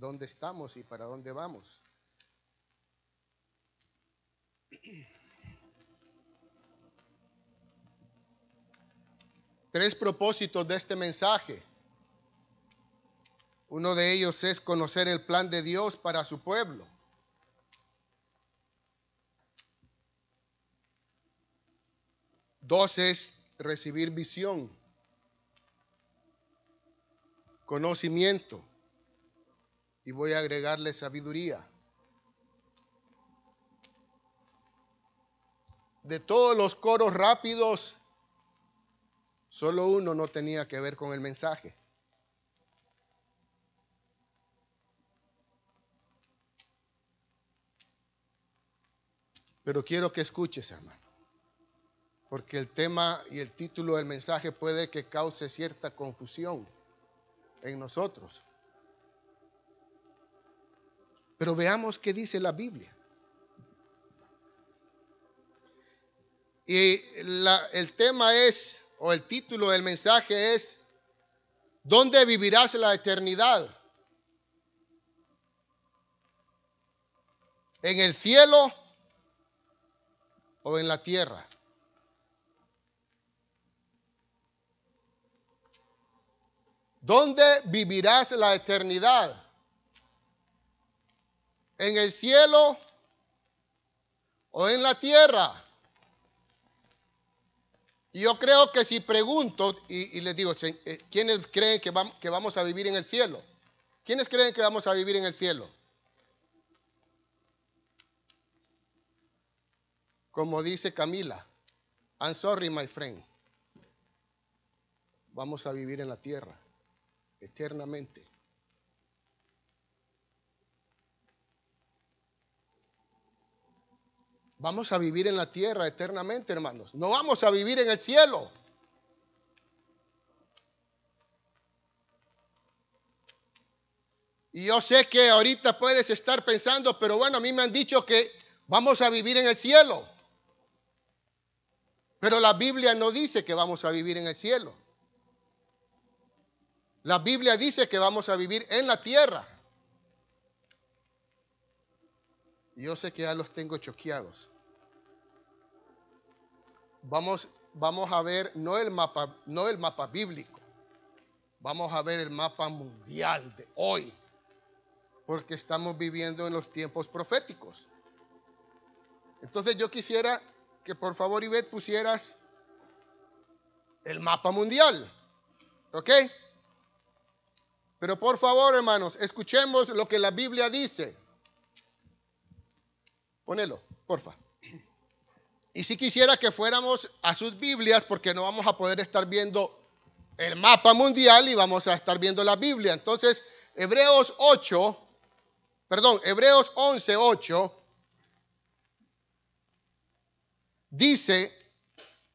dónde estamos y para dónde vamos. Tres propósitos de este mensaje. Uno de ellos es conocer el plan de Dios para su pueblo. Dos es recibir visión, conocimiento y voy a agregarle sabiduría. De todos los coros rápidos, solo uno no tenía que ver con el mensaje. Pero quiero que escuches, hermano porque el tema y el título del mensaje puede que cause cierta confusión en nosotros. Pero veamos qué dice la Biblia. Y el tema es, o el título del mensaje es, ¿dónde vivirás la eternidad? ¿En el cielo o en la tierra? ¿Dónde vivirás la eternidad? ¿En el cielo o en la tierra? Yo creo que si pregunto, y, les digo, eh, ¿quiénes creen que vamos a vivir en el cielo? ¿Quiénes creen que vamos a vivir en el cielo? Como dice Camila, I'm sorry, my friend. Vamos a vivir en la tierra eternamente. Vamos a vivir en la tierra eternamente, hermanos. No vamos a vivir en el cielo. Y yo sé que ahorita puedes estar pensando, pero bueno, a mí me han dicho que vamos a vivir en el cielo. Pero la Biblia no dice que vamos a vivir en el cielo. La Biblia dice que vamos a vivir en la tierra. Yo sé que ya los tengo choqueados. Vamos, vamos a ver no el mapa, no el mapa bíblico. Vamos a ver el mapa mundial de hoy. Porque estamos viviendo en los tiempos proféticos. Entonces yo quisiera que por favor Ivette pusieras el mapa mundial. ¿Ok? Pero por favor, hermanos, escuchemos lo que la Biblia dice. Ponelo, porfa. Y si quisiera que fuéramos a sus Biblias, porque no vamos a poder estar viendo el mapa mundial y vamos a estar viendo la Biblia. Entonces, Hebreos 8, perdón, Hebreos 11, 8, dice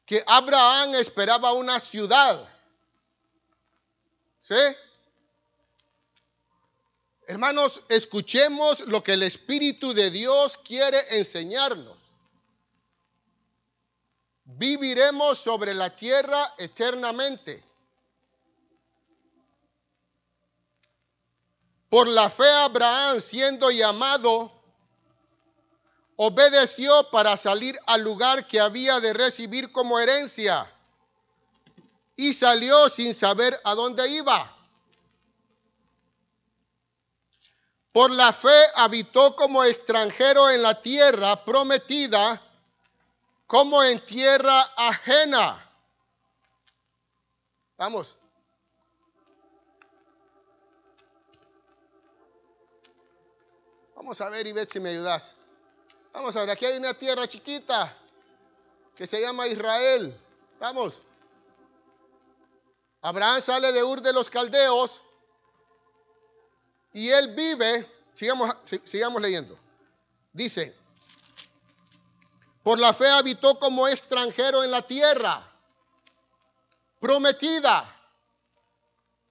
que Abraham esperaba una ciudad. ¿Sí? Hermanos, escuchemos lo que el Espíritu de Dios quiere enseñarnos. Viviremos sobre la tierra eternamente. Por la fe Abraham, siendo llamado, obedeció para salir al lugar que había de recibir como herencia y salió sin saber a dónde iba. Por la fe habitó como extranjero en la tierra prometida, como en tierra ajena. Vamos. Vamos a ver ver si me ayudas. Vamos a ver, aquí hay una tierra chiquita que se llama Israel. Vamos. Abraham sale de Ur de los Caldeos y él vive, sigamos, sigamos leyendo. Dice, por la fe habitó como extranjero en la tierra prometida.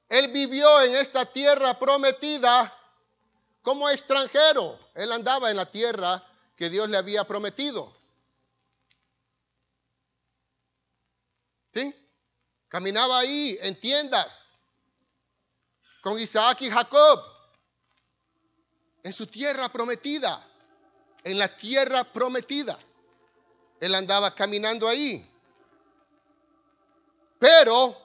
Él vivió en esta tierra prometida como extranjero. Él andaba en la tierra que Dios le había prometido. ¿Sí? Caminaba ahí en tiendas con Isaac y Jacob. En su tierra prometida, en la tierra prometida. Él andaba caminando ahí. Pero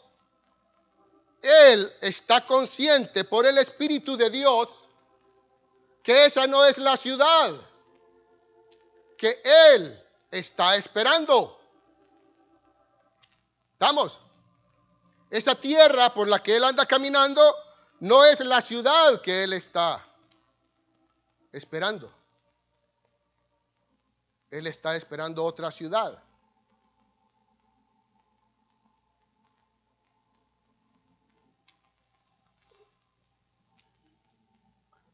él está consciente por el Espíritu de Dios que esa no es la ciudad que él está esperando. ¿Estamos? Esa tierra por la que él anda caminando no es la ciudad que él está esperando. Él está esperando otra ciudad.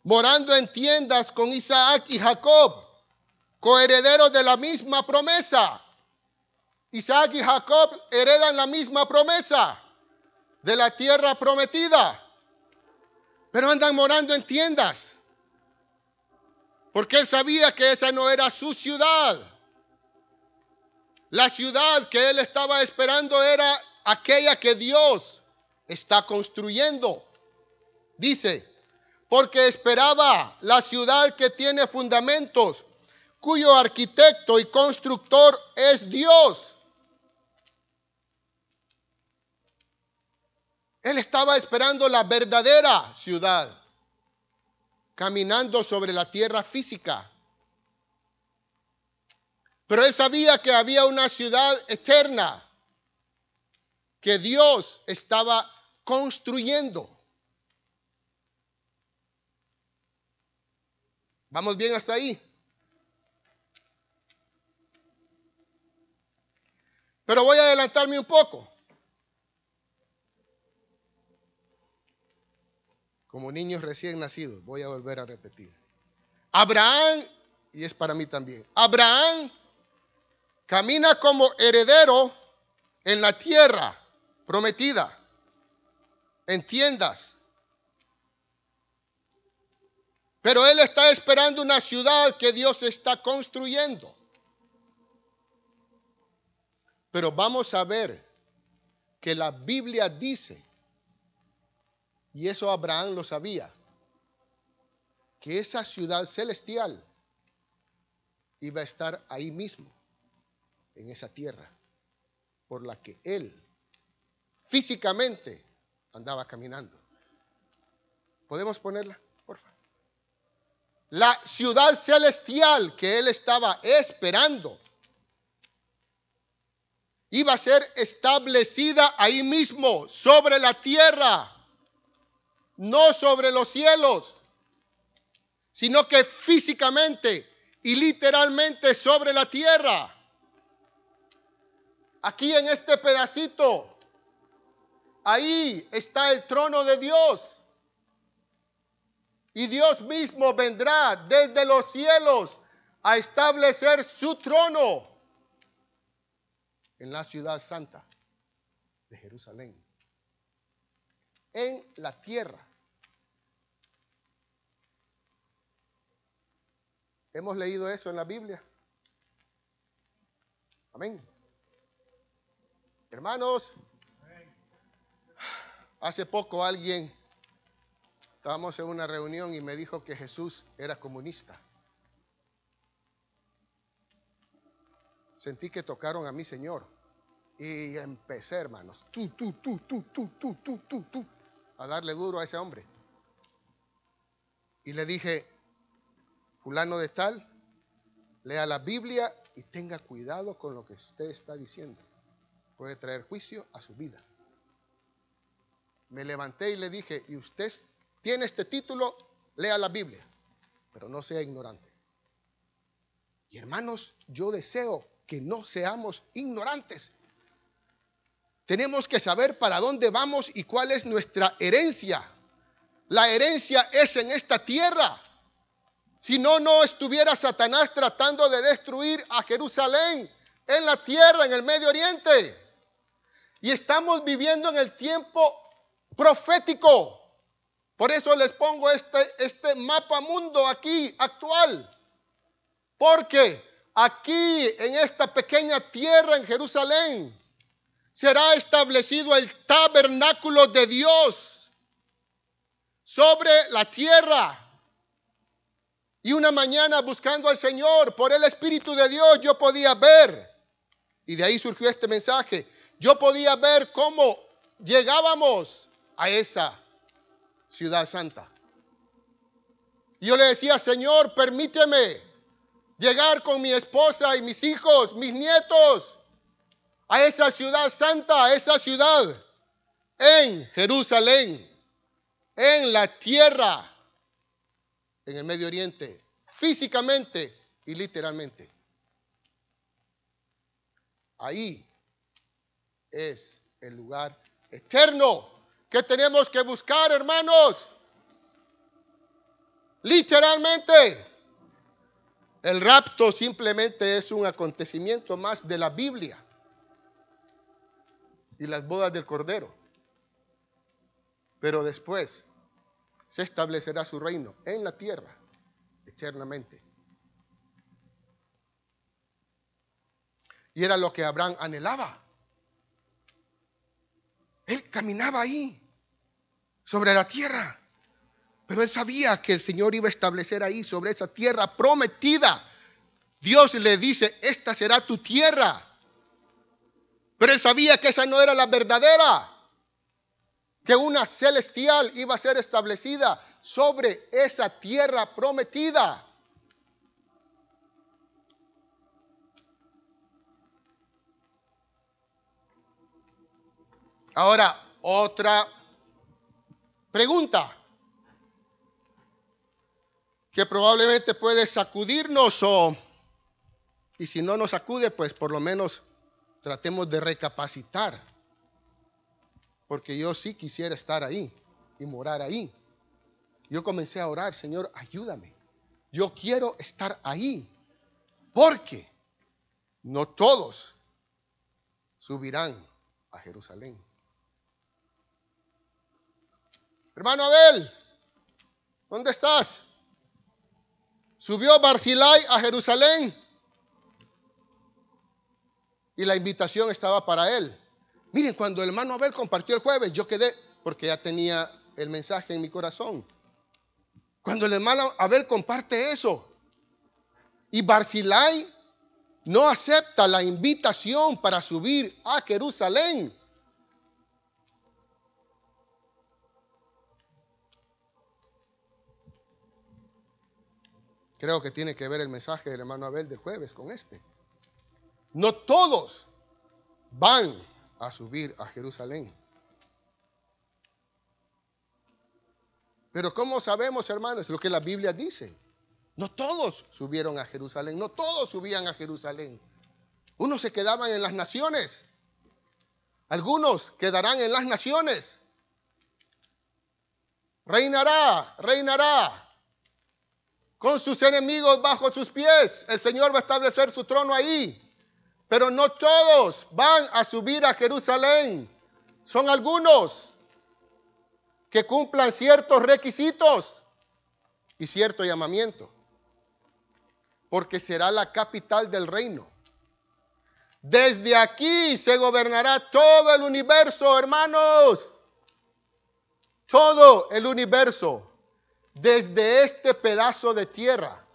Morando en tiendas con Isaac y Jacob, coherederos de la misma promesa. Isaac y Jacob heredan la misma promesa de la tierra prometida, pero andan morando en tiendas porque él sabía que esa no era su ciudad. La ciudad que él estaba esperando era aquella que Dios está construyendo. Dice, porque esperaba la ciudad que tiene fundamentos, cuyo arquitecto y constructor es Dios. Él estaba esperando la verdadera ciudad caminando sobre la tierra física. Pero él sabía que había una ciudad eterna que Dios estaba construyendo. ¿Vamos bien hasta ahí? Pero voy a adelantarme un poco. Como niños recién nacidos. Voy a volver a repetir. Abraham, y es para mí también, Abraham camina como heredero en la tierra prometida, en tiendas. Pero él está esperando una ciudad que Dios está construyendo. Pero vamos a ver que la Biblia dice y eso Abraham lo sabía. Que esa ciudad celestial iba a estar ahí mismo, en esa tierra, por la que él físicamente andaba caminando. ¿Podemos ponerla, por favor? La ciudad celestial que él estaba esperando iba a ser establecida ahí mismo, sobre la tierra no sobre los cielos, sino que físicamente y literalmente sobre la tierra. Aquí en este pedacito, ahí está el trono de Dios. Y Dios mismo vendrá desde los cielos a establecer su trono en la ciudad santa de Jerusalén en la tierra. ¿Hemos leído eso en la Biblia? Amén. Hermanos, hace poco alguien, estábamos en una reunión y me dijo que Jesús era comunista. Sentí que tocaron a mi Señor. Y empecé, hermanos, tú, tú, tú, tú, tú, tú, tú, tú, tú a darle duro a ese hombre. Y le dije, fulano de tal, lea la Biblia y tenga cuidado con lo que usted está diciendo. Puede traer juicio a su vida. Me levanté y le dije, y usted tiene este título, lea la Biblia, pero no sea ignorante. Y hermanos, yo deseo que no seamos ignorantes tenemos que saber para dónde vamos y cuál es nuestra herencia. La herencia es en esta tierra. Si no, no estuviera Satanás tratando de destruir a Jerusalén en la tierra, en el Medio Oriente. Y estamos viviendo en el tiempo profético. Por eso les pongo este, este mapa mundo aquí actual. Porque aquí, en esta pequeña tierra en Jerusalén, será establecido el tabernáculo de Dios sobre la tierra. Y una mañana buscando al Señor por el Espíritu de Dios, yo podía ver, y de ahí surgió este mensaje, yo podía ver cómo llegábamos a esa ciudad santa. Yo le decía, Señor, permíteme llegar con mi esposa y mis hijos, mis nietos, a esa ciudad santa, a esa ciudad en Jerusalén, en la tierra, en el Medio Oriente, físicamente y literalmente. Ahí es el lugar eterno que tenemos que buscar, hermanos. Literalmente. El rapto simplemente es un acontecimiento más de la Biblia y las bodas del Cordero. Pero después se establecerá su reino en la tierra eternamente. Y era lo que Abraham anhelaba. Él caminaba ahí, sobre la tierra. Pero él sabía que el Señor iba a establecer ahí, sobre esa tierra prometida. Dios le dice, esta será tu tierra. Pero él sabía que esa no era la verdadera que una celestial iba a ser establecida sobre esa tierra prometida. Ahora, otra pregunta que probablemente puede sacudirnos o, y si no nos sacude, pues por lo menos tratemos de recapacitar porque yo sí quisiera estar ahí y morar ahí. Yo comencé a orar, Señor, ayúdame. Yo quiero estar ahí, porque no todos subirán a Jerusalén. Hermano Abel, ¿dónde estás? Subió Barzilai a Jerusalén y la invitación estaba para él. Miren, cuando el hermano Abel compartió el jueves, yo quedé, porque ya tenía el mensaje en mi corazón. Cuando el hermano Abel comparte eso, y Barzilai no acepta la invitación para subir a Jerusalén. Creo que tiene que ver el mensaje del hermano Abel del jueves con este. No todos van a subir a Jerusalén. Pero ¿cómo sabemos, hermanos? Lo que la Biblia dice. No todos subieron a Jerusalén, no todos subían a Jerusalén. Unos se quedaban en las naciones. Algunos quedarán en las naciones. Reinará, reinará con sus enemigos bajo sus pies. El Señor va a establecer su trono ahí. Pero no todos van a subir a Jerusalén. Son algunos que cumplan ciertos requisitos y cierto llamamiento. Porque será la capital del reino. Desde aquí se gobernará todo el universo, hermanos. Todo el universo. Desde este pedazo de tierra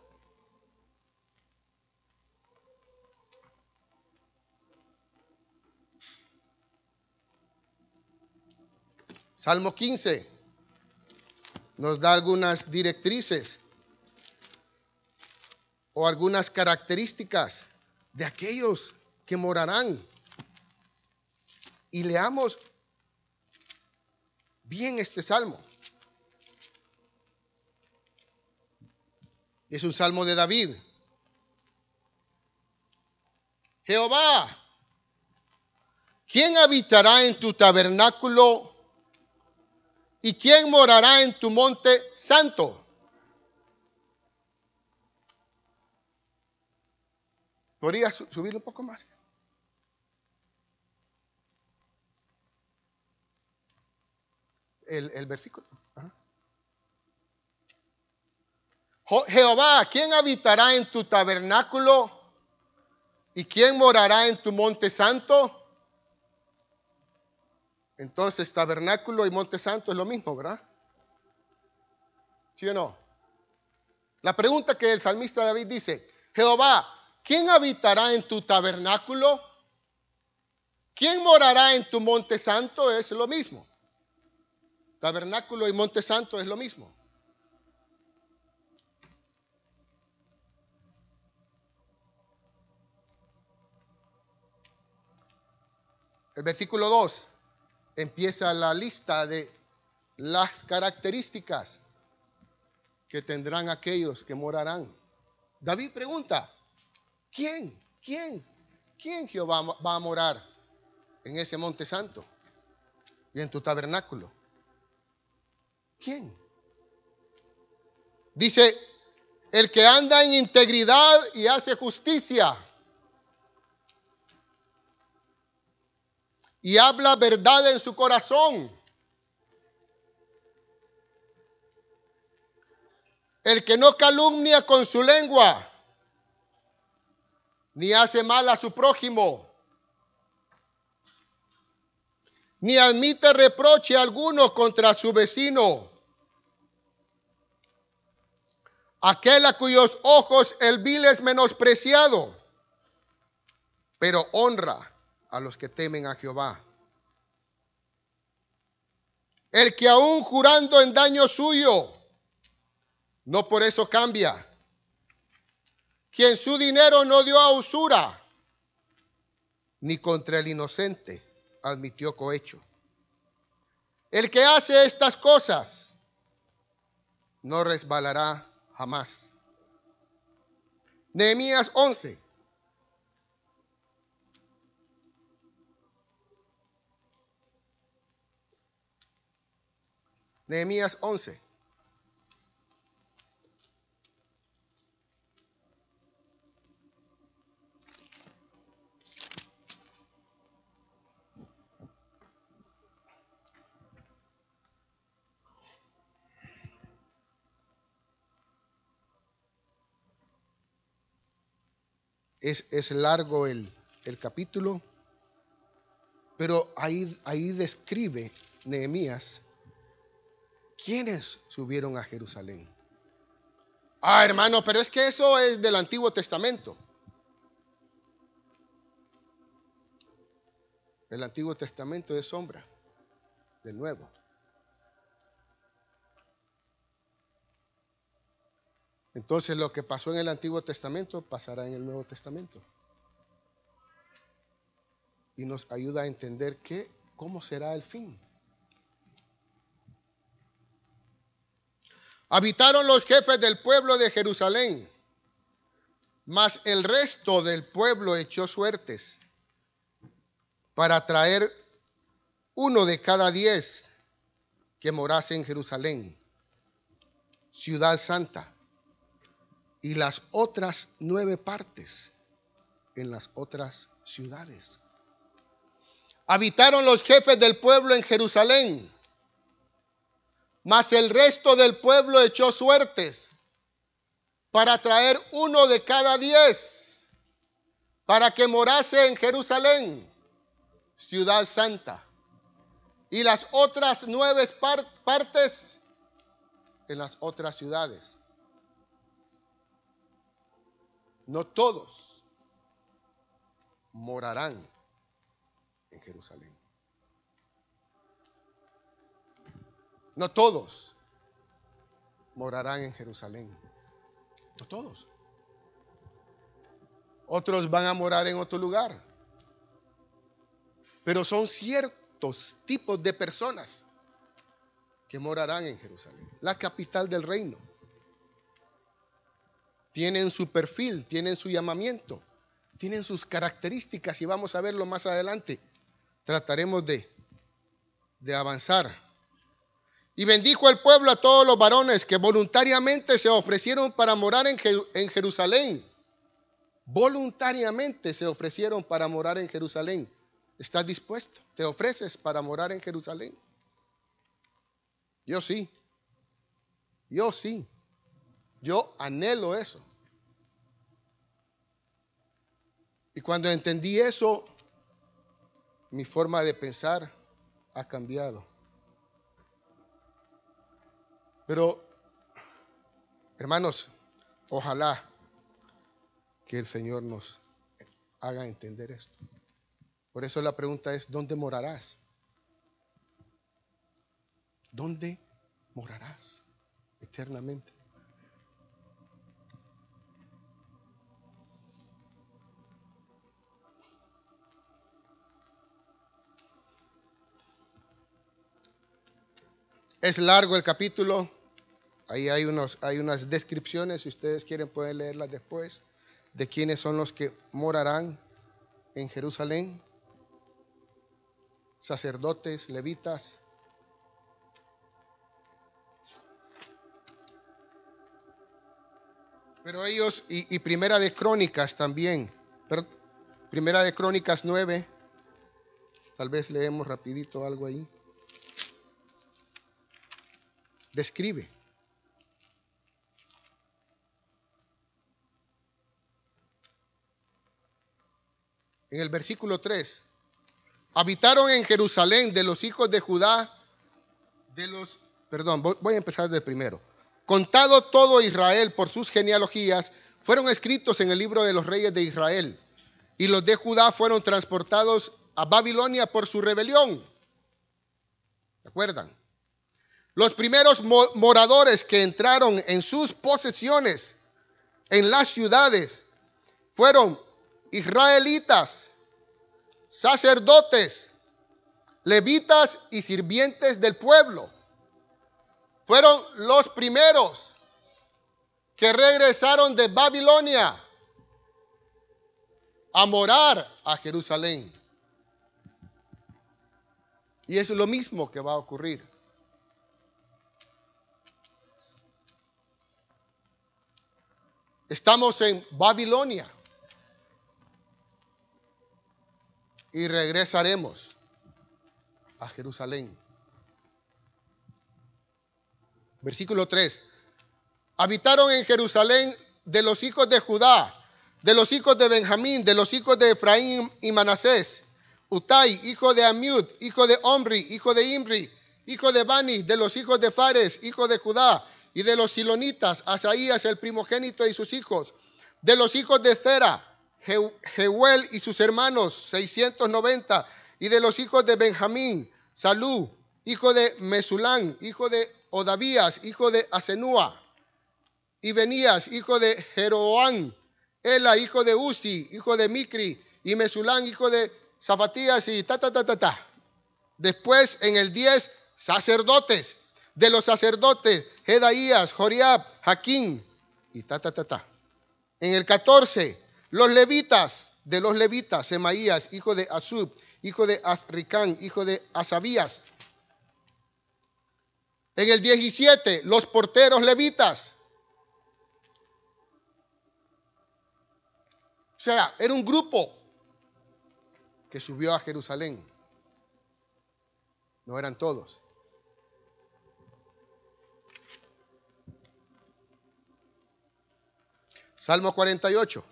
Salmo 15 nos da algunas directrices o algunas características de aquellos que morarán. Y leamos bien este salmo. Es un salmo de David. Jehová, ¿quién habitará en tu tabernáculo ¿Y quién morará en tu monte santo? ¿Podría subir un poco más? El, versículo. Jehová, ¿quién habitará en tu tabernáculo? ¿Y quién morará en tu monte santo? Entonces, tabernáculo y monte santo es lo mismo, ¿verdad? ¿Sí o no? La pregunta que el salmista David dice, Jehová, ¿quién habitará en tu tabernáculo? ¿Quién morará en tu monte santo? Es lo mismo. Tabernáculo y monte santo es lo mismo. El versículo 2 empieza la lista de las características que tendrán aquellos que morarán. David pregunta, ¿quién? ¿Quién? ¿Quién Jehová va a morar en ese monte santo y en tu tabernáculo? ¿Quién? Dice, el que anda en integridad y hace justicia y habla verdad en su corazón. El que no calumnia con su lengua, ni hace mal a su prójimo, ni admite reproche alguno contra su vecino. Aquel a cuyos ojos el vil es menospreciado, pero honra a los que temen a Jehová. El que aún jurando en daño suyo, no por eso cambia. Quien su dinero no dio a usura, ni contra el inocente admitió cohecho. El que hace estas cosas no resbalará jamás. Nehemías 11. Nehemías 11. Es, es, largo el, el, capítulo, pero ahí, ahí describe Nehemías ¿quiénes subieron a Jerusalén? Ah, hermano, pero es que eso es del Antiguo Testamento. El Antiguo Testamento es sombra del Nuevo. Entonces lo que pasó en el Antiguo Testamento pasará en el Nuevo Testamento. Y nos ayuda a entender qué, cómo será el fin. Habitaron los jefes del pueblo de Jerusalén, mas el resto del pueblo echó suertes para traer uno de cada diez que morase en Jerusalén, ciudad santa, y las otras nueve partes en las otras ciudades. Habitaron los jefes del pueblo en Jerusalén mas el resto del pueblo echó suertes para traer uno de cada diez, para que morase en Jerusalén, ciudad santa, y las otras nueve partes en las otras ciudades. No todos morarán en Jerusalén. No todos morarán en Jerusalén. No todos. Otros van a morar en otro lugar. Pero son ciertos tipos de personas que morarán en Jerusalén, la capital del reino. Tienen su perfil, tienen su llamamiento, tienen sus características y vamos a verlo más adelante. Trataremos de, de avanzar y bendijo el pueblo a todos los varones que voluntariamente se ofrecieron para morar en, Jerusalén. Voluntariamente se ofrecieron para morar en Jerusalén. ¿Estás dispuesto? ¿Te ofreces para morar en Jerusalén? Yo sí. Yo sí. Yo anhelo eso. Y cuando entendí eso, mi forma de pensar ha cambiado. Pero, hermanos, Ojalá que el Señor nos haga entender esto. Por eso la pregunta es, ¿dónde morarás? ¿Dónde morarás eternamente? Es largo el capítulo. Ahí hay, unos, hay unas descripciones, si ustedes quieren pueden leerlas después, de quiénes son los que morarán en Jerusalén. Sacerdotes, levitas. Pero ellos, y, primera de Crónicas también, primera de Crónicas 9, tal vez leemos rapidito algo ahí. describe. En el versículo 3, habitaron en Jerusalén de los hijos de Judá, de los, perdón, voy a empezar de primero. Contado todo Israel por sus genealogías, fueron escritos en el libro de los reyes de Israel. Y los de Judá fueron transportados a Babilonia por su rebelión. ¿Se acuerdan? Los primeros moradores que entraron en sus posesiones en las ciudades fueron israelitas, sacerdotes, levitas y sirvientes del pueblo. Fueron los primeros que regresaron de Babilonia a morar a Jerusalén. Y es lo mismo que va a ocurrir. Estamos en Babilonia y regresaremos a Jerusalén. Versículo 3. Habitaron en Jerusalén de los hijos de Judá, de los hijos de Benjamín, de los hijos de Efraín y Manasés. Utai, hijo de Amiud, hijo de Omri, hijo de Imri, hijo de Bani, de los hijos de Fares, hijo de Judá, y de los silonitas, Asaías el primogénito y sus hijos, de los hijos de Zera, Jehuel y sus hermanos, 690, y de los hijos de Benjamín, Salú, hijo de Mesulán, hijo de Odavías, hijo de Asenúa, y Benías, hijo de Jeroán, Ela, hijo de Uzi, hijo de Micri, y Mesulán, hijo de Zapatías, y ta, ta, ta, ta, ta. Después, en el 10, sacerdotes, de los sacerdotes, Jedaías, Joriab, Jaquín y ta, ta, ta, ta. En el 14, los levitas, de los levitas, Semaías, hijo de Azub, hijo de Azricán, hijo de Asabías. En el 17, los porteros levitas. O sea, era un grupo que subió a Jerusalén. No eran todos. Salmo 48.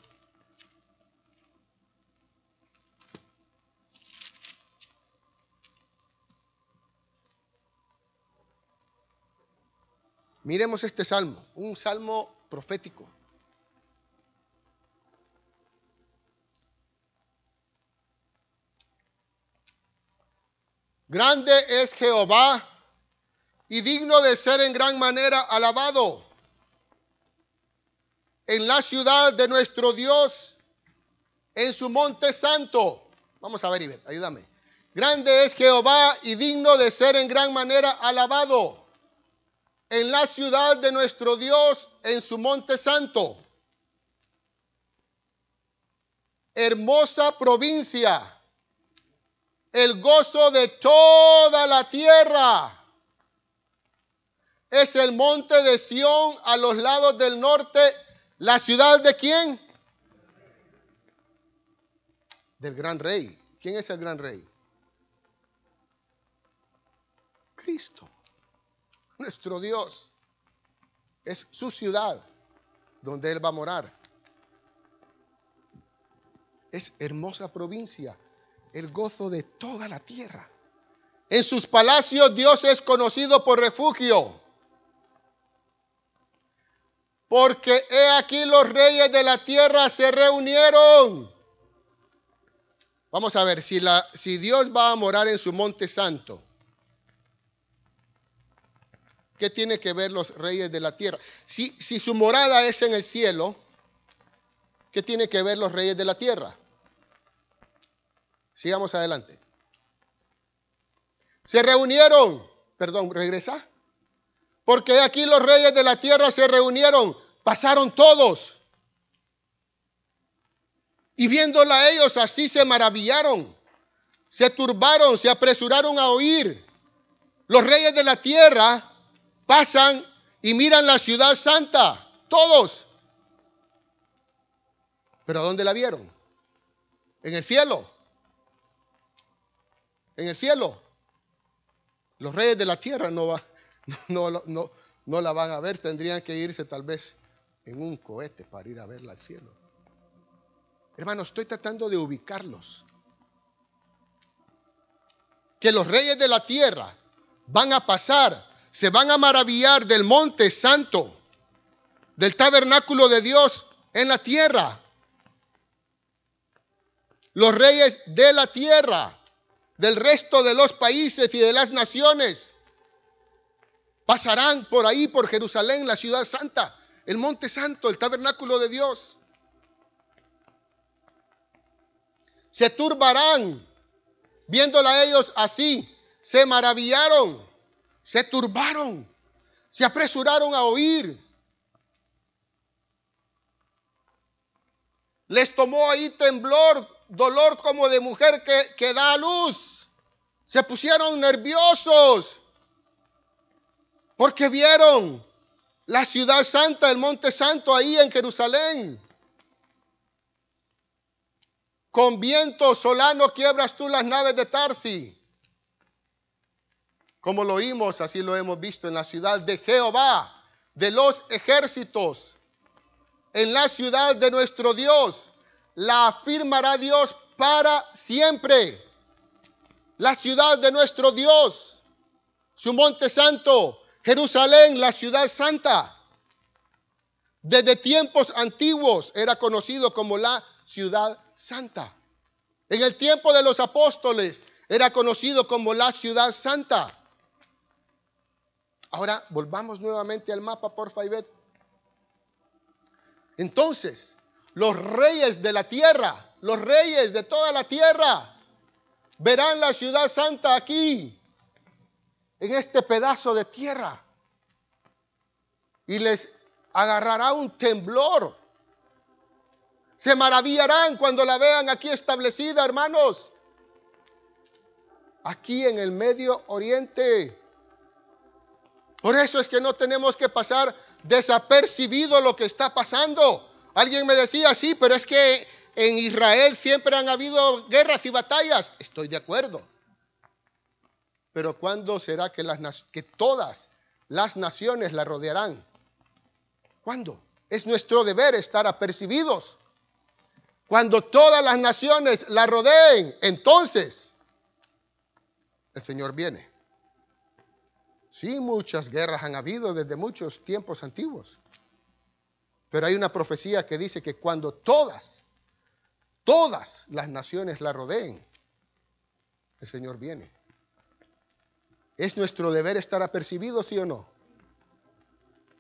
Miremos este salmo, un salmo profético. Grande es Jehová y digno de ser en gran manera alabado en la ciudad de nuestro Dios, en su monte santo. Vamos a ver, Iber, ayúdame. Grande es Jehová y digno de ser en gran manera alabado en la ciudad de nuestro Dios, en su monte santo. Hermosa provincia, el gozo de toda la tierra. Es el monte de Sión a los lados del norte ¿La ciudad de quién? Del gran rey. ¿Quién es el gran rey? Cristo, nuestro Dios. Es su ciudad donde Él va a morar. Es hermosa provincia, el gozo de toda la tierra. En sus palacios Dios es conocido por refugio. porque he aquí los reyes de la tierra se reunieron. Vamos a ver, si, la, si Dios va a morar en su monte santo, ¿qué tiene que ver los reyes de la tierra? Si, si su morada es en el cielo, ¿qué tiene que ver los reyes de la tierra? Sigamos adelante. Se reunieron, perdón, regresa. Porque aquí los reyes de la tierra se reunieron, pasaron todos. Y viéndola ellos así se maravillaron, se turbaron, se apresuraron a oír. Los reyes de la tierra pasan y miran la ciudad santa, todos. Pero ¿dónde la vieron? En el cielo. En el cielo. Los reyes de la tierra no, va, no, no, no la van a ver, tendrían que irse tal vez en un cohete para ir a verla al cielo. Hermano, estoy tratando de ubicarlos. Que los reyes de la tierra van a pasar, se van a maravillar del monte santo, del tabernáculo de Dios en la tierra. Los reyes de la tierra, del resto de los países y de las naciones, pasarán por ahí, por Jerusalén, la ciudad santa, el monte santo, el tabernáculo de Dios. se turbarán. Viéndola ellos así, se maravillaron, se turbaron, se apresuraron a oír. Les tomó ahí temblor, dolor como de mujer que, que da a luz. Se pusieron nerviosos porque vieron la ciudad santa, el monte santo ahí en Jerusalén. Con viento solano quiebras tú las naves de Tarsi. Como lo oímos, así lo hemos visto en la ciudad de Jehová, de los ejércitos, en la ciudad de nuestro Dios. La afirmará Dios para siempre. La ciudad de nuestro Dios, su monte santo, Jerusalén, la ciudad santa. Desde tiempos antiguos era conocido como la ciudad santa. En el tiempo de los apóstoles era conocido como la ciudad santa. Ahora volvamos nuevamente al mapa, por favor. Entonces, los reyes de la tierra, los reyes de toda la tierra, verán la ciudad santa aquí, en este pedazo de tierra. Y les agarrará un temblor se maravillarán cuando la vean aquí establecida, hermanos. Aquí en el Medio Oriente. Por eso es que no tenemos que pasar desapercibido lo que está pasando. Alguien me decía, sí, pero es que en Israel siempre han habido guerras y batallas. Estoy de acuerdo. Pero ¿cuándo será que, que todas las naciones la rodearán? ¿Cuándo? Es nuestro deber estar apercibidos. Cuando todas las naciones la rodeen, entonces el Señor viene. Sí, muchas guerras han habido desde muchos tiempos antiguos. Pero hay una profecía que dice que cuando todas, todas las naciones la rodeen, el Señor viene. ¿Es nuestro deber estar apercibidos, sí o no?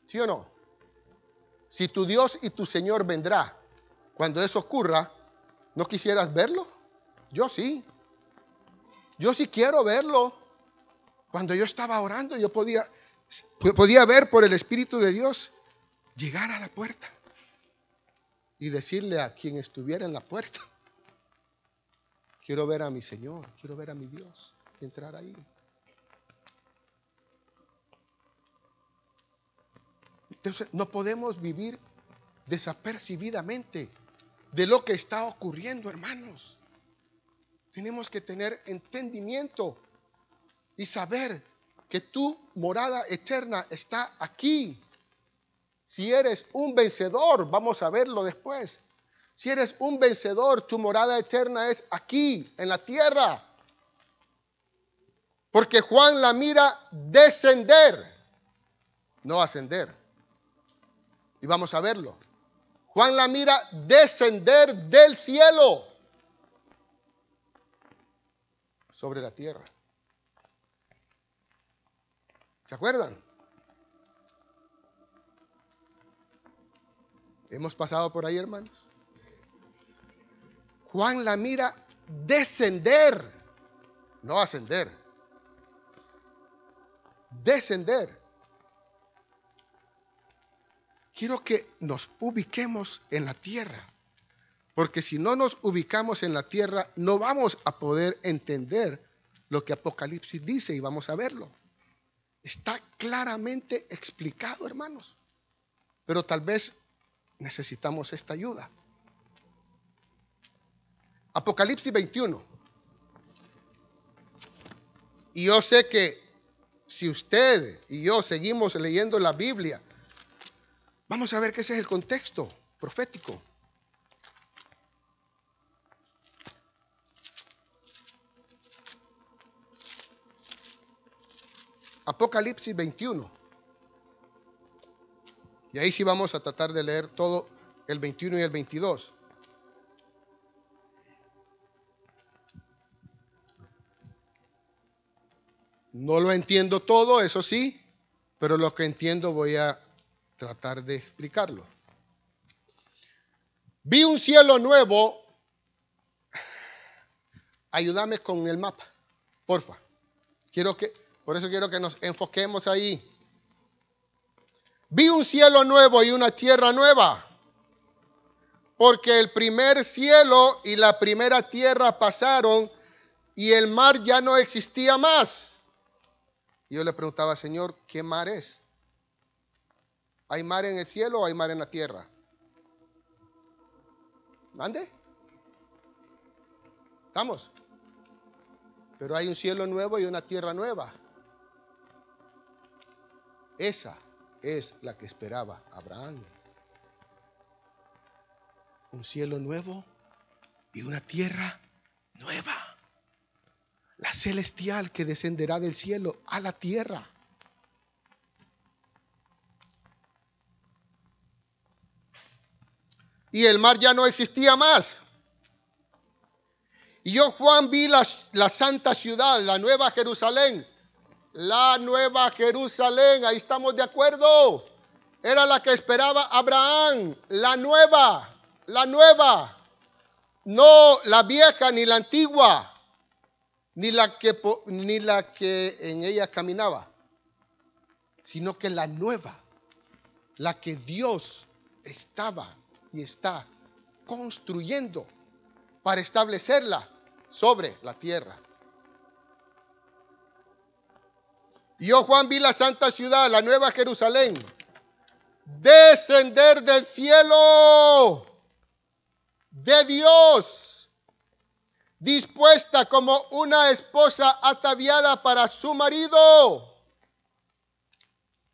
¿Sí o no? Si tu Dios y tu Señor vendrá cuando eso ocurra, ¿no quisieras verlo? Yo sí. Yo sí quiero verlo. Cuando yo estaba orando, yo podía, podía ver por el Espíritu de Dios llegar a la puerta y decirle a quien estuviera en la puerta, quiero ver a mi Señor, quiero ver a mi Dios, y entrar ahí. Entonces, no podemos vivir desapercibidamente de lo que está ocurriendo, hermanos. Tenemos que tener entendimiento y saber que tu morada eterna está aquí. Si eres un vencedor, vamos a verlo después. Si eres un vencedor, tu morada eterna es aquí, en la tierra. Porque Juan la mira descender, no ascender. Y vamos a verlo. Juan la mira descender del cielo sobre la tierra. ¿Se acuerdan? Hemos pasado por ahí, hermanos. Juan la mira descender, no ascender. Descender. Quiero que nos ubiquemos en la tierra, porque si no nos ubicamos en la tierra, no vamos a poder entender lo que Apocalipsis dice y vamos a verlo. Está claramente explicado, hermanos. Pero tal vez necesitamos esta ayuda. Apocalipsis 21. Y yo sé que si usted y yo seguimos leyendo la Biblia, vamos a ver que ese es el contexto profético. Apocalipsis 21. Y ahí sí vamos a tratar de leer todo el 21 y el 22. No lo entiendo todo, eso sí, pero lo que entiendo voy a tratar de explicarlo. Vi un cielo nuevo. Ayúdame con el mapa, porfa. Quiero que, por eso quiero que nos enfoquemos ahí. Vi un cielo nuevo y una tierra nueva, porque el primer cielo y la primera tierra pasaron y el mar ya no existía más. Y yo le preguntaba, Señor, ¿qué mar es? ¿Hay mar en el cielo o hay mar en la tierra? ¿Mande? ¿Estamos? Pero hay un cielo nuevo y una tierra nueva. Esa es la que esperaba Abraham. Un cielo nuevo y una tierra nueva. La celestial que descenderá del cielo a la tierra. Y el mar ya no existía más. Y yo, Juan, vi la, la santa ciudad, la nueva Jerusalén la nueva Jerusalén, ahí estamos de acuerdo. Era la que esperaba Abraham, la nueva, la nueva. No la vieja ni la antigua, ni la que, ni la que en ella caminaba, sino que la nueva, la que Dios estaba y está construyendo para establecerla sobre la tierra. Yo, Juan, vi la santa ciudad, la nueva Jerusalén, descender del cielo de Dios, dispuesta como una esposa ataviada para su marido.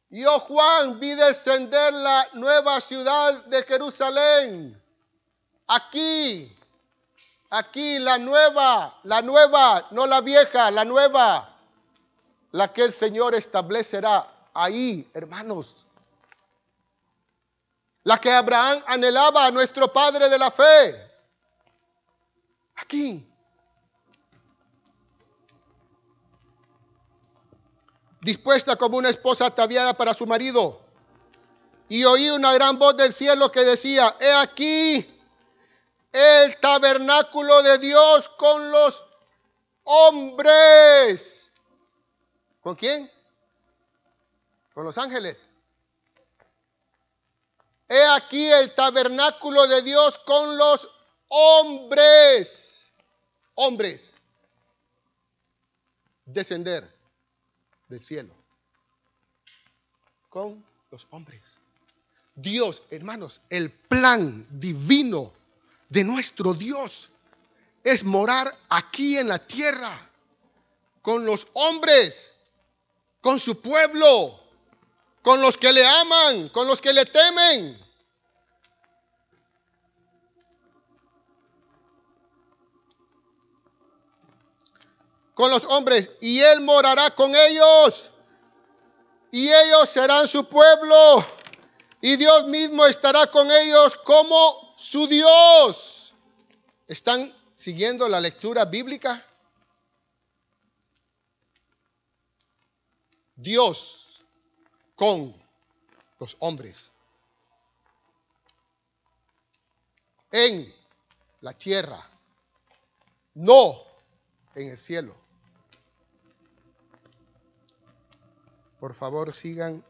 Yo, Juan, vi descender la nueva ciudad de Jerusalén. Aquí, aquí, la nueva, la nueva, no la vieja, la nueva la que el Señor establecerá ahí, hermanos. La que Abraham anhelaba a nuestro Padre de la fe. Aquí. Dispuesta como una esposa ataviada para su marido. Y oí una gran voz del cielo que decía, he aquí el tabernáculo de Dios con los hombres. ¿Con quién? Con los ángeles. He aquí el tabernáculo de Dios con los hombres. Hombres. Descender del cielo. Con los hombres. Dios, hermanos, el plan divino de nuestro Dios es morar aquí en la tierra con los hombres con su pueblo, con los que le aman, con los que le temen. Con los hombres, y él morará con ellos, y ellos serán su pueblo, Y Dios mismo estará con ellos como su Dios. ¿Están siguiendo la lectura bíblica? Dios con los hombres. En la tierra, no en el cielo. Por favor, sigan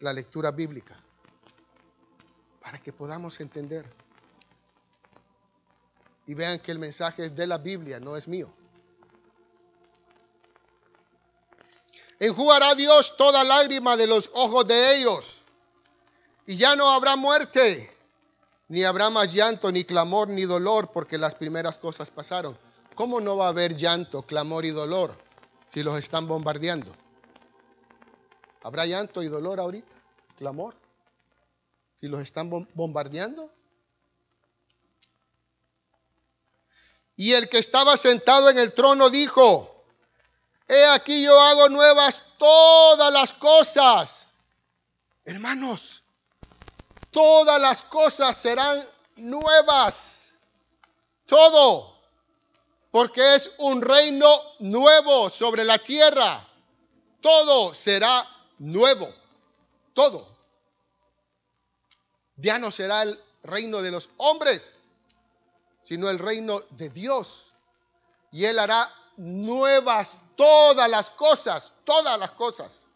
la lectura bíblica para que podamos entender. Y vean que el mensaje es de la Biblia, no es mío. Enjugará Dios toda lágrima de los ojos de ellos. Y ya no habrá muerte, ni habrá más llanto, ni clamor, ni dolor, porque las primeras cosas pasaron. ¿Cómo no va a haber llanto, clamor y dolor si los están bombardeando? ¿Habrá llanto y dolor ahorita? ¿Clamor? Si los están bombardeando. Y el que estaba sentado en el trono dijo, He aquí yo hago nuevas todas las cosas. Hermanos, todas las cosas serán nuevas. Todo. Porque es un reino nuevo sobre la tierra. Todo será nuevo. Todo. Ya no será el reino de los hombres, sino el reino de Dios. Y Él hará nuevas todas las cosas, todas las cosas.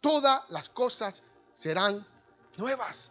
Todas las cosas serán nuevas.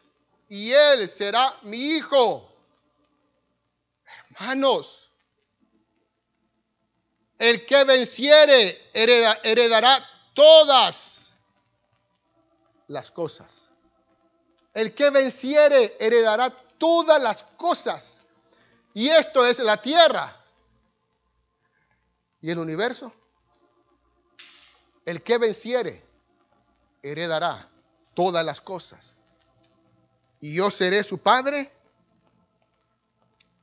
y él será mi hijo. Hermanos, el que venciere heredará todas las cosas. El que venciere heredará todas las cosas. Y esto es la tierra. ¿Y el universo? El que venciere heredará todas las cosas y yo seré su padre,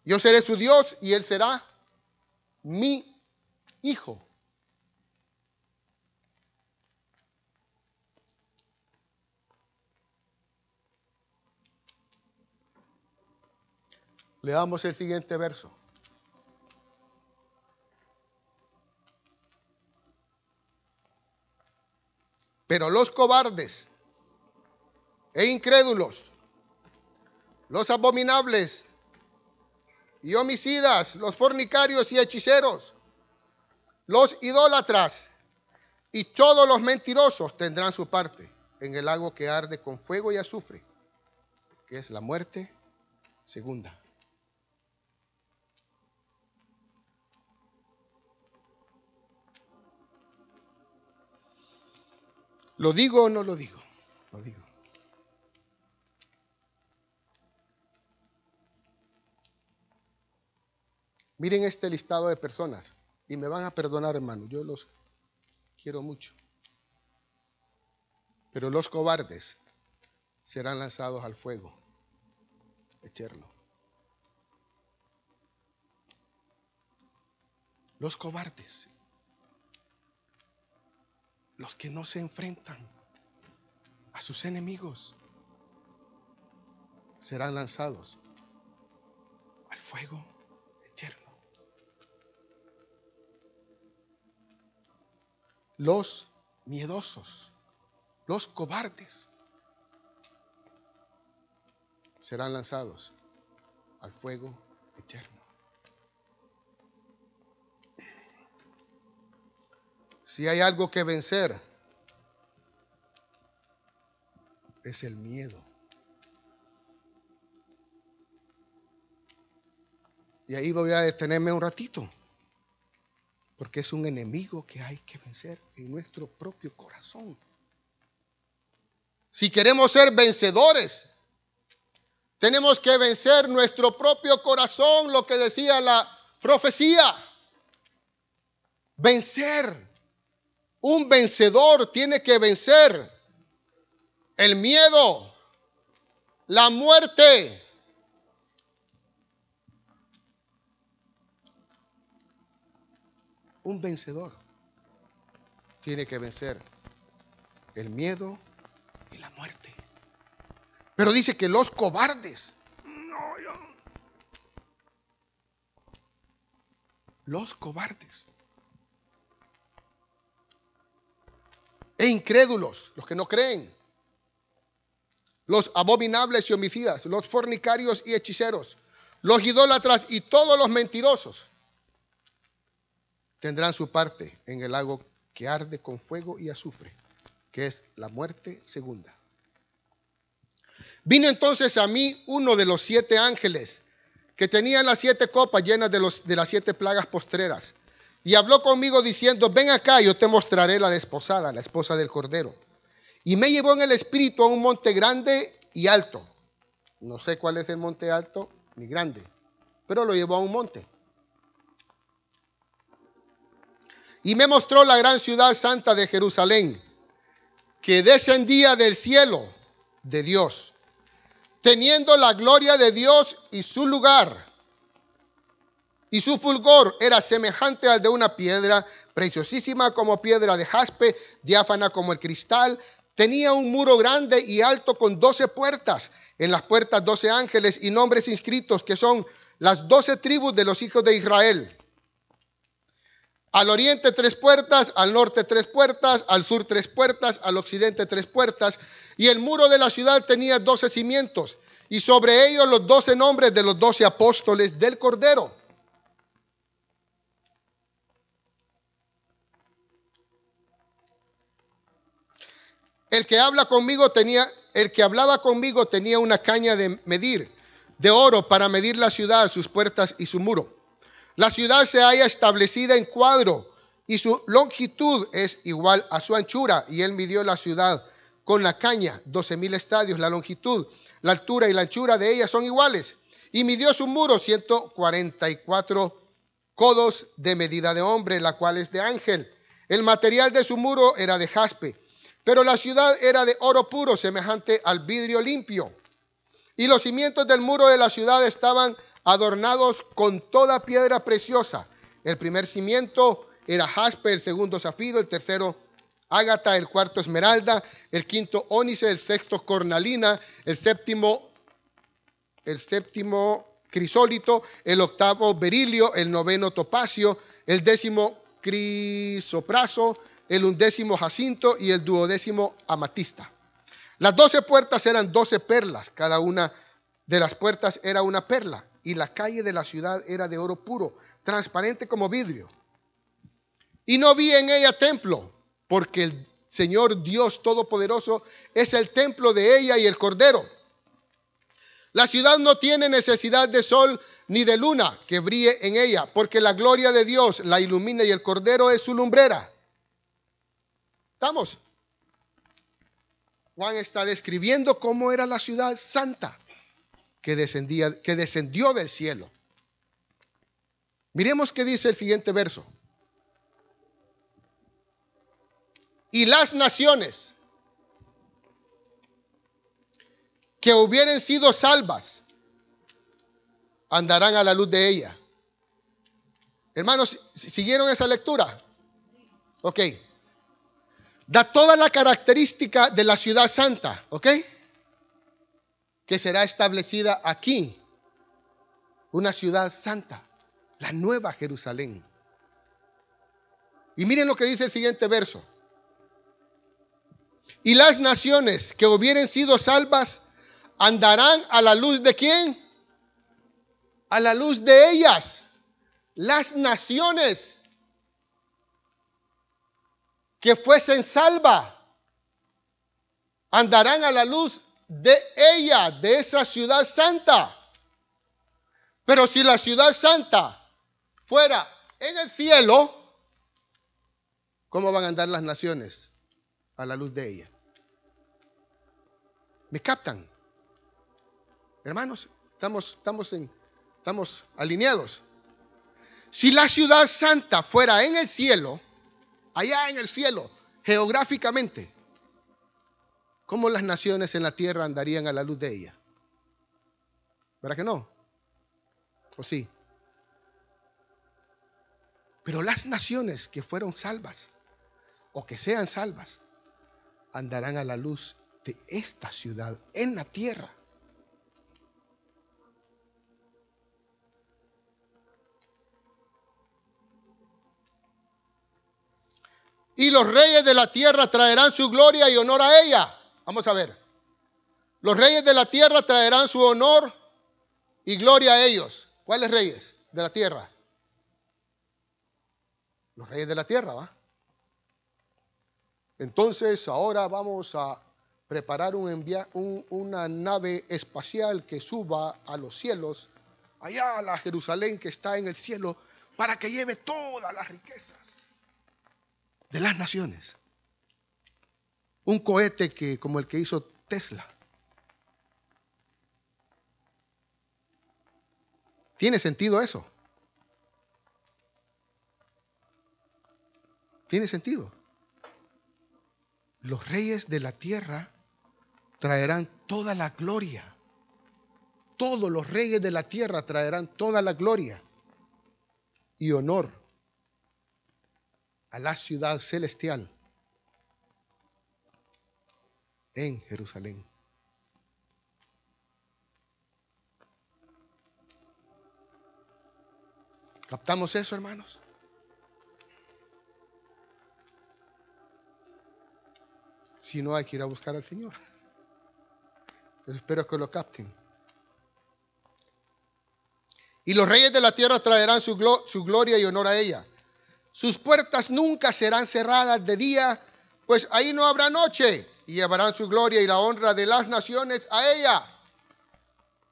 yo seré su Dios y él será mi hijo. Leamos el siguiente verso. Pero los cobardes e incrédulos los abominables y homicidas, los fornicarios y hechiceros, los idólatras y todos los mentirosos tendrán su parte en el lago que arde con fuego y azufre, que es la muerte segunda. ¿Lo digo o no lo digo? Lo digo. Miren este listado de personas y me van a perdonar, hermano, yo los quiero mucho. Pero los cobardes serán lanzados al fuego eterno. Los cobardes, los que no se enfrentan a sus enemigos, serán lanzados al fuego los miedosos, los cobardes, serán lanzados al fuego eterno. Si hay algo que vencer, es el miedo. Y ahí voy a detenerme un ratito porque es un enemigo que hay que vencer en nuestro propio corazón. Si queremos ser vencedores, tenemos que vencer nuestro propio corazón, lo que decía la profecía. Vencer. Un vencedor tiene que vencer el miedo, la muerte. Un vencedor tiene que vencer el miedo y la muerte. Pero dice que los cobardes, los cobardes e incrédulos, los que no creen, los abominables y homicidas, los fornicarios y hechiceros, los idólatras y todos los mentirosos tendrán su parte en el lago que arde con fuego y azufre, que es la muerte segunda. Vino entonces a mí uno de los siete ángeles que tenía las siete copas llenas de, las siete plagas postreras. Y habló conmigo diciendo, ven acá, yo te mostraré la desposada, la esposa del Cordero. Y me llevó en el espíritu a un monte grande y alto. No sé cuál es el monte alto ni grande, pero lo llevó a un monte. Y me mostró la gran ciudad santa de Jerusalén, que descendía del cielo de Dios, teniendo la gloria de Dios y su lugar. Y su fulgor era semejante al de una piedra, preciosísima como piedra de jaspe, diáfana como el cristal, Tenía un muro grande y alto con doce puertas. En las puertas doce ángeles y nombres inscritos que son las doce tribus de los hijos de Israel. Al oriente tres puertas, al norte tres puertas, al sur tres puertas, al occidente tres puertas. Y el muro de la ciudad tenía doce cimientos y sobre ellos los doce nombres de los doce apóstoles del Cordero. El que habla conmigo tenía, el que hablaba conmigo tenía una caña de medir, de oro para medir la ciudad, sus puertas y su muro. La ciudad se halla establecida en cuadro y su longitud es igual a su anchura. Y él midió la ciudad con la caña, doce mil estadios, la longitud, la altura y la anchura de ella son iguales. Y midió su muro 144 codos de medida de hombre, la cual es de ángel. El material de su muro era de jaspe pero la ciudad era de oro puro, semejante al vidrio limpio. Y los cimientos del muro de la ciudad estaban adornados con toda piedra preciosa. El primer cimiento era jaspe, el segundo zafiro, el tercero ágata, el cuarto esmeralda, el quinto ónice, el sexto cornalina, el séptimo el séptimo crisólito, el octavo berilio, el noveno topacio, el décimo crisopraso, el undécimo jacinto y el duodécimo amatista. Las doce puertas eran doce perlas, cada una de las puertas era una perla, y la calle de la ciudad era de oro puro, transparente como vidrio. Y no vi en ella templo, porque el Señor Dios Todopoderoso es el templo de ella y el Cordero. La ciudad no tiene necesidad de sol ni de luna que brille en ella, porque la gloria de Dios la ilumina y el Cordero es su lumbrera. ¿Estamos? Juan está describiendo cómo era la ciudad santa que, descendía, que descendió del cielo. Miremos qué dice el siguiente verso. Y las naciones que hubieran sido salvas andarán a la luz de ella. Hermanos, ¿siguieron esa lectura? Ok da toda la característica de la ciudad santa, ¿ok? Que será establecida aquí, una ciudad santa, la nueva Jerusalén. Y miren lo que dice el siguiente verso. Y las naciones que hubieren sido salvas andarán a la luz de quién? A la luz de ellas. Las naciones que fuesen salva. andarán a la luz de ella, de esa ciudad santa. Pero si la ciudad santa fuera en el cielo, ¿cómo van a andar las naciones a la luz de ella? ¿Me captan? Hermanos, estamos, estamos, en, estamos alineados. Si la ciudad santa fuera en el cielo, allá en el cielo, geográficamente, ¿cómo las naciones en la tierra andarían a la luz de ella? ¿Verdad que no? ¿O sí? Pero las naciones que fueron salvas o que sean salvas andarán a la luz de esta ciudad en la tierra. Y los reyes de la tierra traerán su gloria y honor a ella. Vamos a ver. Los reyes de la tierra traerán su honor y gloria a ellos. ¿Cuáles reyes de la tierra? Los reyes de la tierra, ¿va? Entonces ahora vamos a preparar un una nave espacial que suba a los cielos, allá a la Jerusalén que está en el cielo, para que lleve todas las riquezas de las naciones. Un cohete que, como el que hizo Tesla. ¿Tiene sentido eso? ¿Tiene sentido? Los reyes de la tierra traerán toda la gloria. Todos los reyes de la tierra traerán toda la gloria y honor a la ciudad celestial en Jerusalén. ¿Captamos eso, hermanos? Si no, hay que ir a buscar al Señor. espero que lo capten. Y los reyes de la tierra traerán su, su gloria y honor a ella sus puertas nunca serán cerradas de día, pues ahí no habrá noche. Y llevarán su gloria y la honra de las naciones a ella.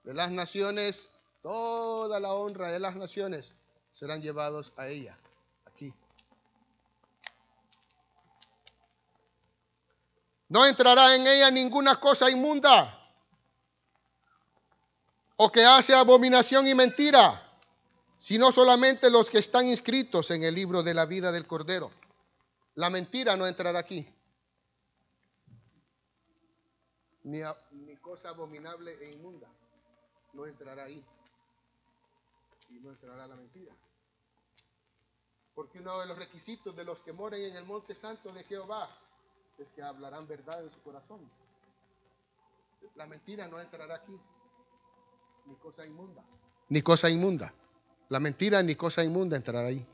De las naciones, toda la honra de las naciones serán llevados a ella. Aquí. No entrará en ella ninguna cosa inmunda o que hace abominación y mentira sino solamente los que están inscritos en el libro de la vida del Cordero. La mentira no entrará aquí. Ni, cosa abominable e inmunda no entrará ahí. Y no entrará la mentira. Porque uno de los requisitos de los que moren en el monte santo de Jehová es que hablarán verdad en su corazón. La mentira no entrará aquí. Ni cosa inmunda. Ni cosa inmunda. La mentira ni cosa inmunda entrará ahí.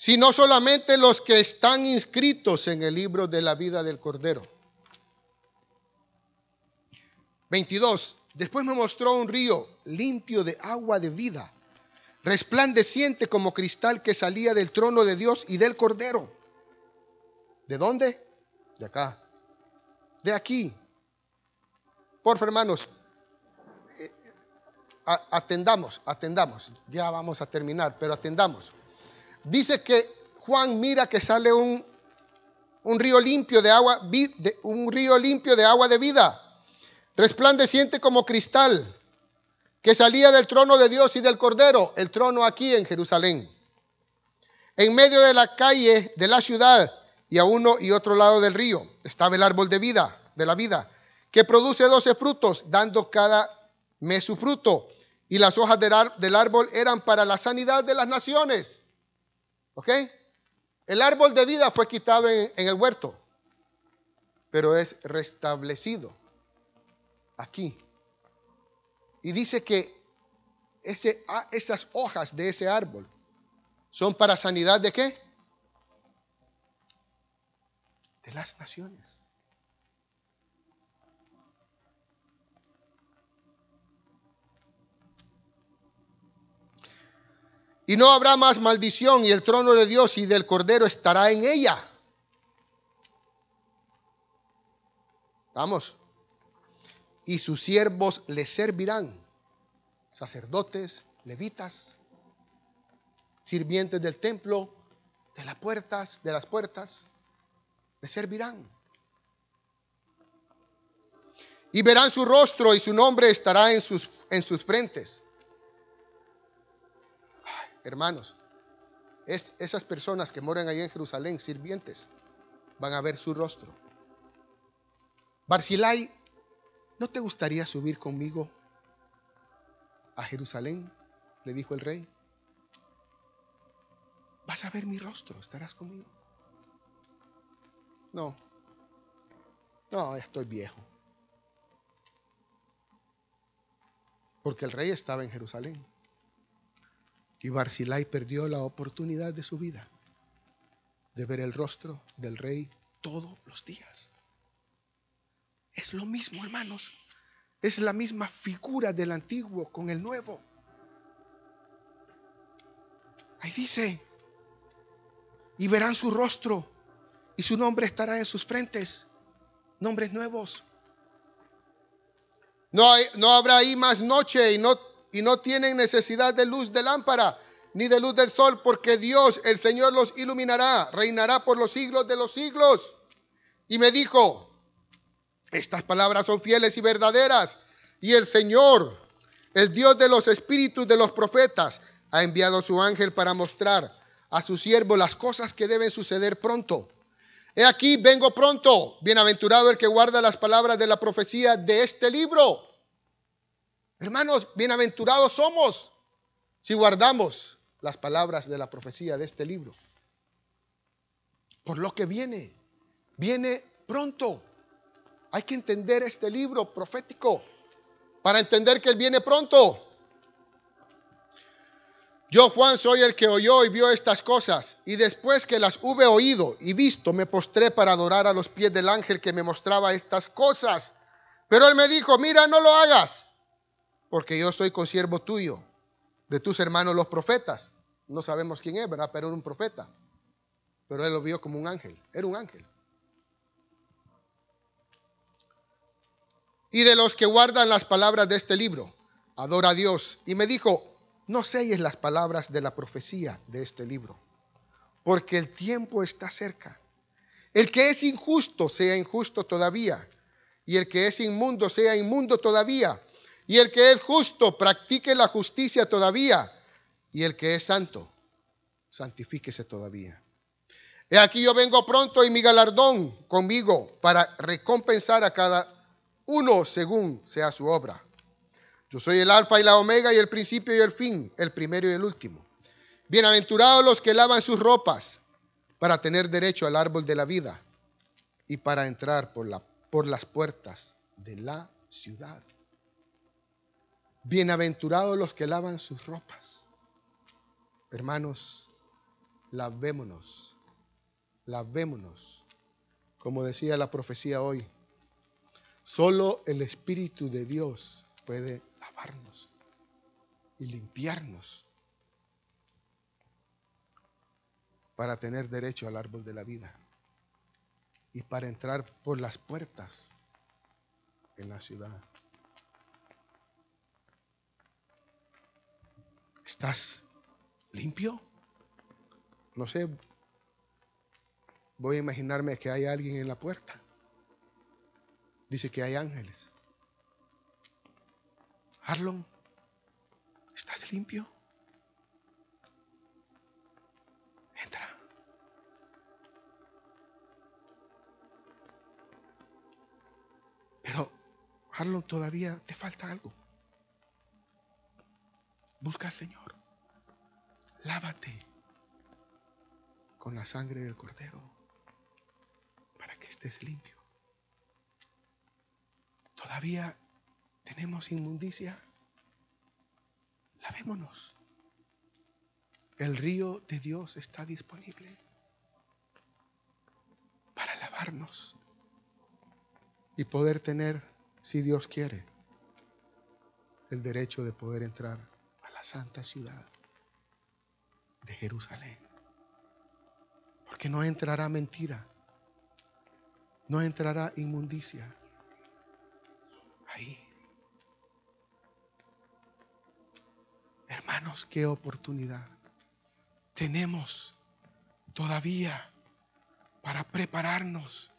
Sino solamente los que están inscritos en el libro de la vida del Cordero. 22. Después me mostró un río limpio de agua de vida, resplandeciente como cristal que salía del trono de Dios y del Cordero. ¿De dónde? de acá, de aquí. Por hermanos, eh, atendamos, atendamos. Ya vamos a terminar, pero atendamos. Dice que Juan mira que sale un, un río limpio de agua, un río limpio de agua de vida, resplandeciente como cristal, que salía del trono de Dios y del Cordero, el trono aquí en Jerusalén. En medio de la calle de la ciudad y a uno y otro lado del río estaba el árbol de vida, de la vida, que produce doce frutos, dando cada mes su fruto. Y las hojas del árbol eran para la sanidad de las naciones. ¿Ok? El árbol de vida fue quitado en, el huerto, pero es restablecido aquí. Y dice que ese, ah, esas hojas de ese árbol son para sanidad de qué? de las naciones. Y no habrá más maldición y el trono de Dios y del Cordero estará en ella. Vamos. Y sus siervos le servirán, sacerdotes, levitas, sirvientes del templo, de las puertas, de las puertas, le servirán. Y verán su rostro y su nombre estará en sus, en sus frentes. Hermanos, es, esas personas que moran ahí en Jerusalén, sirvientes, van a ver su rostro. Barcilai, ¿no te gustaría subir conmigo a Jerusalén? Le dijo el rey. Vas a ver mi rostro, estarás conmigo. No, no, estoy viejo. Porque el rey estaba en Jerusalén. Y Barzilai perdió la oportunidad de su vida de ver el rostro del rey todos los días. Es lo mismo, hermanos. Es la misma figura del antiguo con el nuevo. Ahí dice, y verán su rostro y su nombre estará en sus frentes, nombres nuevos. No, no habrá ahí más noche y no, y no tienen necesidad de luz de lámpara ni de luz del sol, porque Dios, el Señor, los iluminará, reinará por los siglos de los siglos. Y me dijo, estas palabras son fieles y verdaderas, y el Señor, el Dios de los espíritus de los profetas, ha enviado su ángel para mostrar a su siervo las cosas que deben suceder pronto. He aquí, vengo pronto. Bienaventurado el que guarda las palabras de la profecía de este libro. Hermanos, bienaventurados somos si guardamos las palabras de la profecía de este libro. Por lo que viene, viene pronto. Hay que entender este libro profético para entender que Él viene pronto. Yo, Juan, soy el que oyó y vio estas cosas, y después que las hube oído y visto, me postré para adorar a los pies del ángel que me mostraba estas cosas. Pero él me dijo, mira, no lo hagas, porque yo soy consiervo tuyo, de tus hermanos los profetas. No sabemos quién es, ¿verdad? Pero era un profeta. Pero él lo vio como un ángel, era un ángel. Y de los que guardan las palabras de este libro, adora a Dios. Y me dijo, no selles las palabras de la profecía de este libro, porque el tiempo está cerca. El que es injusto sea injusto todavía, y el que es inmundo sea inmundo todavía, y el que es justo practique la justicia todavía, y el que es santo santifíquese todavía. He aquí yo vengo pronto y mi galardón conmigo para recompensar a cada uno según sea su obra. Yo soy el alfa y la omega y el principio y el fin, el primero y el último. Bienaventurados los que lavan sus ropas para tener derecho al árbol de la vida y para entrar por, la, por las puertas de la ciudad. Bienaventurados los que lavan sus ropas. Hermanos, lavémonos, lavémonos. Como decía la profecía hoy, solo el Espíritu de Dios puede lavarnos y limpiarnos para tener derecho al árbol de la vida y para entrar por las puertas en la ciudad. ¿Estás limpio? No sé, voy a imaginarme que hay alguien en la puerta. Dice que hay ángeles. Arlon, ¿estás limpio? Entra. Pero, Arlon, todavía te falta algo. Busca al Señor. Lávate con la sangre del cordero para que estés limpio. Todavía tenemos inmundicia, lavémonos. El río de Dios está disponible para lavarnos y poder tener, si Dios quiere, el derecho de poder entrar la santa ciudad de Jerusalén. Porque no entrará mentira, no entrará inmundicia ahí. Hermanos, qué oportunidad tenemos todavía para prepararnos,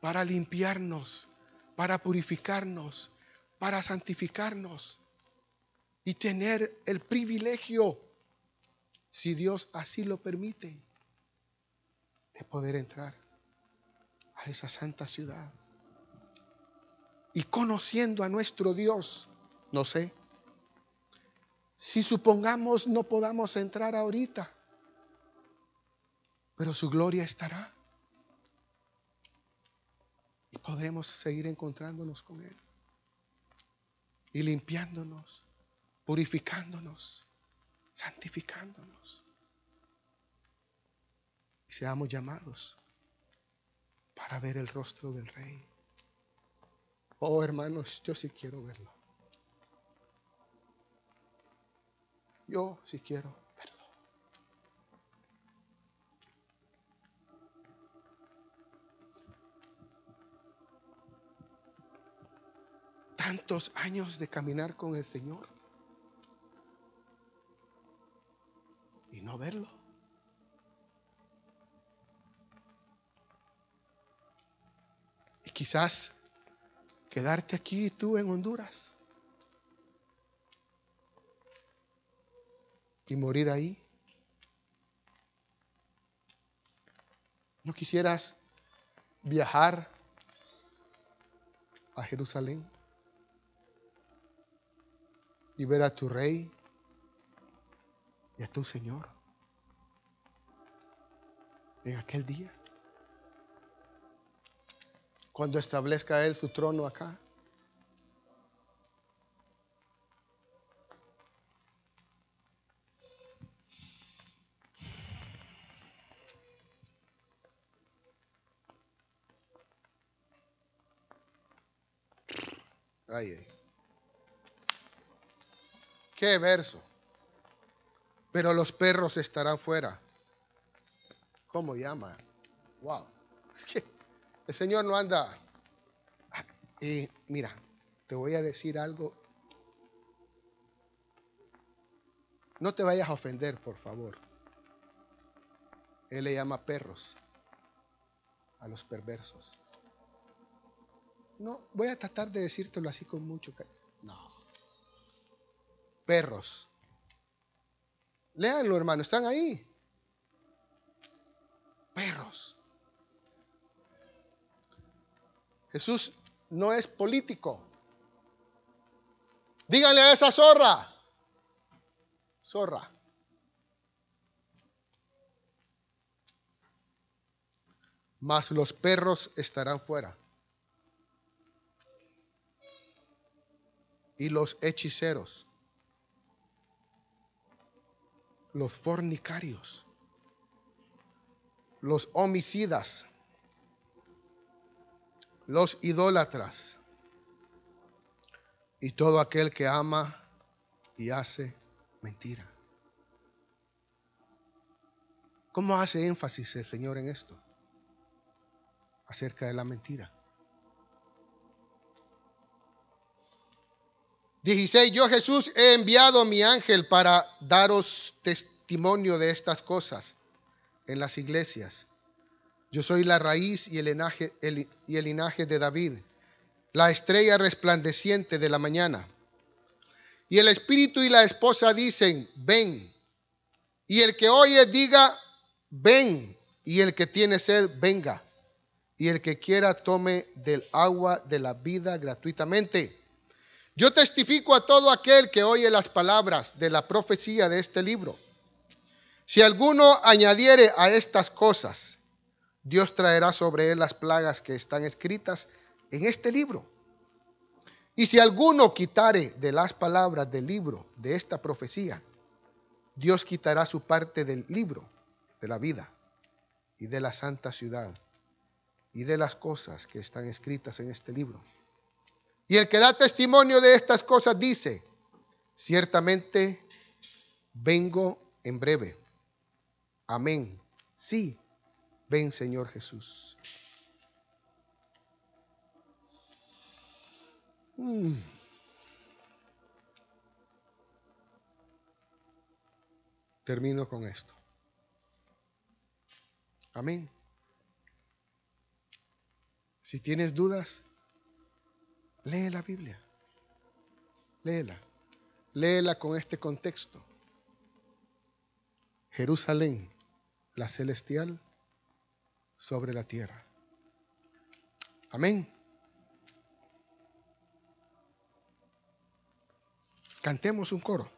para limpiarnos, para purificarnos, para santificarnos y tener el privilegio, si Dios así lo permite, de poder entrar a esa santa ciudad. Y conociendo a nuestro Dios, no sé, si supongamos no podamos entrar ahorita, pero su gloria estará. Y podemos seguir encontrándonos con Él. Y limpiándonos, purificándonos, santificándonos. Y seamos llamados para ver el rostro del Rey. Oh hermanos, yo sí quiero verlo. Yo sí quiero tantos años de caminar con el Señor y no verlo. Y quizás quedarte aquí tú en Honduras y morir ahí. ¿No quisieras viajar a Jerusalén? y ver a tu rey y a tu Señor en aquel día. Cuando establezca Él su trono acá. Ay. Qué verso. Pero los perros estarán fuera. ¿Cómo llama? Wow. El Señor no anda. Y mira, te voy a decir algo. No te vayas a ofender, por favor. Él le llama perros a los perversos. No, voy a tratar de decírtelo así con mucho cariño. No perros. Léanlo, hermano, están ahí. Perros. Jesús no es político. Díganle a esa zorra. Zorra. Mas los perros estarán fuera. Y los hechiceros los fornicarios, los homicidas, los idólatras y todo aquel que ama y hace mentira. ¿Cómo hace énfasis el Señor en esto? Acerca de la mentira. 16. Yo Jesús he enviado a mi ángel para daros testimonio de estas cosas en las iglesias. Yo soy la raíz y el y el linaje de David, la estrella resplandeciente de la mañana. Y el espíritu y la esposa dicen, ven. Y el que oye diga, ven. Y el que tiene sed, venga. Y el que quiera tome del agua de la vida gratuitamente. Yo testifico a todo aquel que oye las palabras de la profecía de este libro. Si alguno añadiere a estas cosas, Dios traerá sobre él las plagas que están escritas en este libro. Y si alguno quitare de las palabras del libro de esta profecía, Dios quitará su parte del libro de la vida y de la santa ciudad y de las cosas que están escritas en este libro. Y el que da testimonio de estas cosas dice, ciertamente vengo en breve. Amén. Sí, ven Señor Jesús. Mm. Termino con esto. Amén. Si tienes dudas, lee la Biblia. Léela. Léela con este contexto. Jerusalén, la celestial, sobre la tierra. Amén. Cantemos un coro.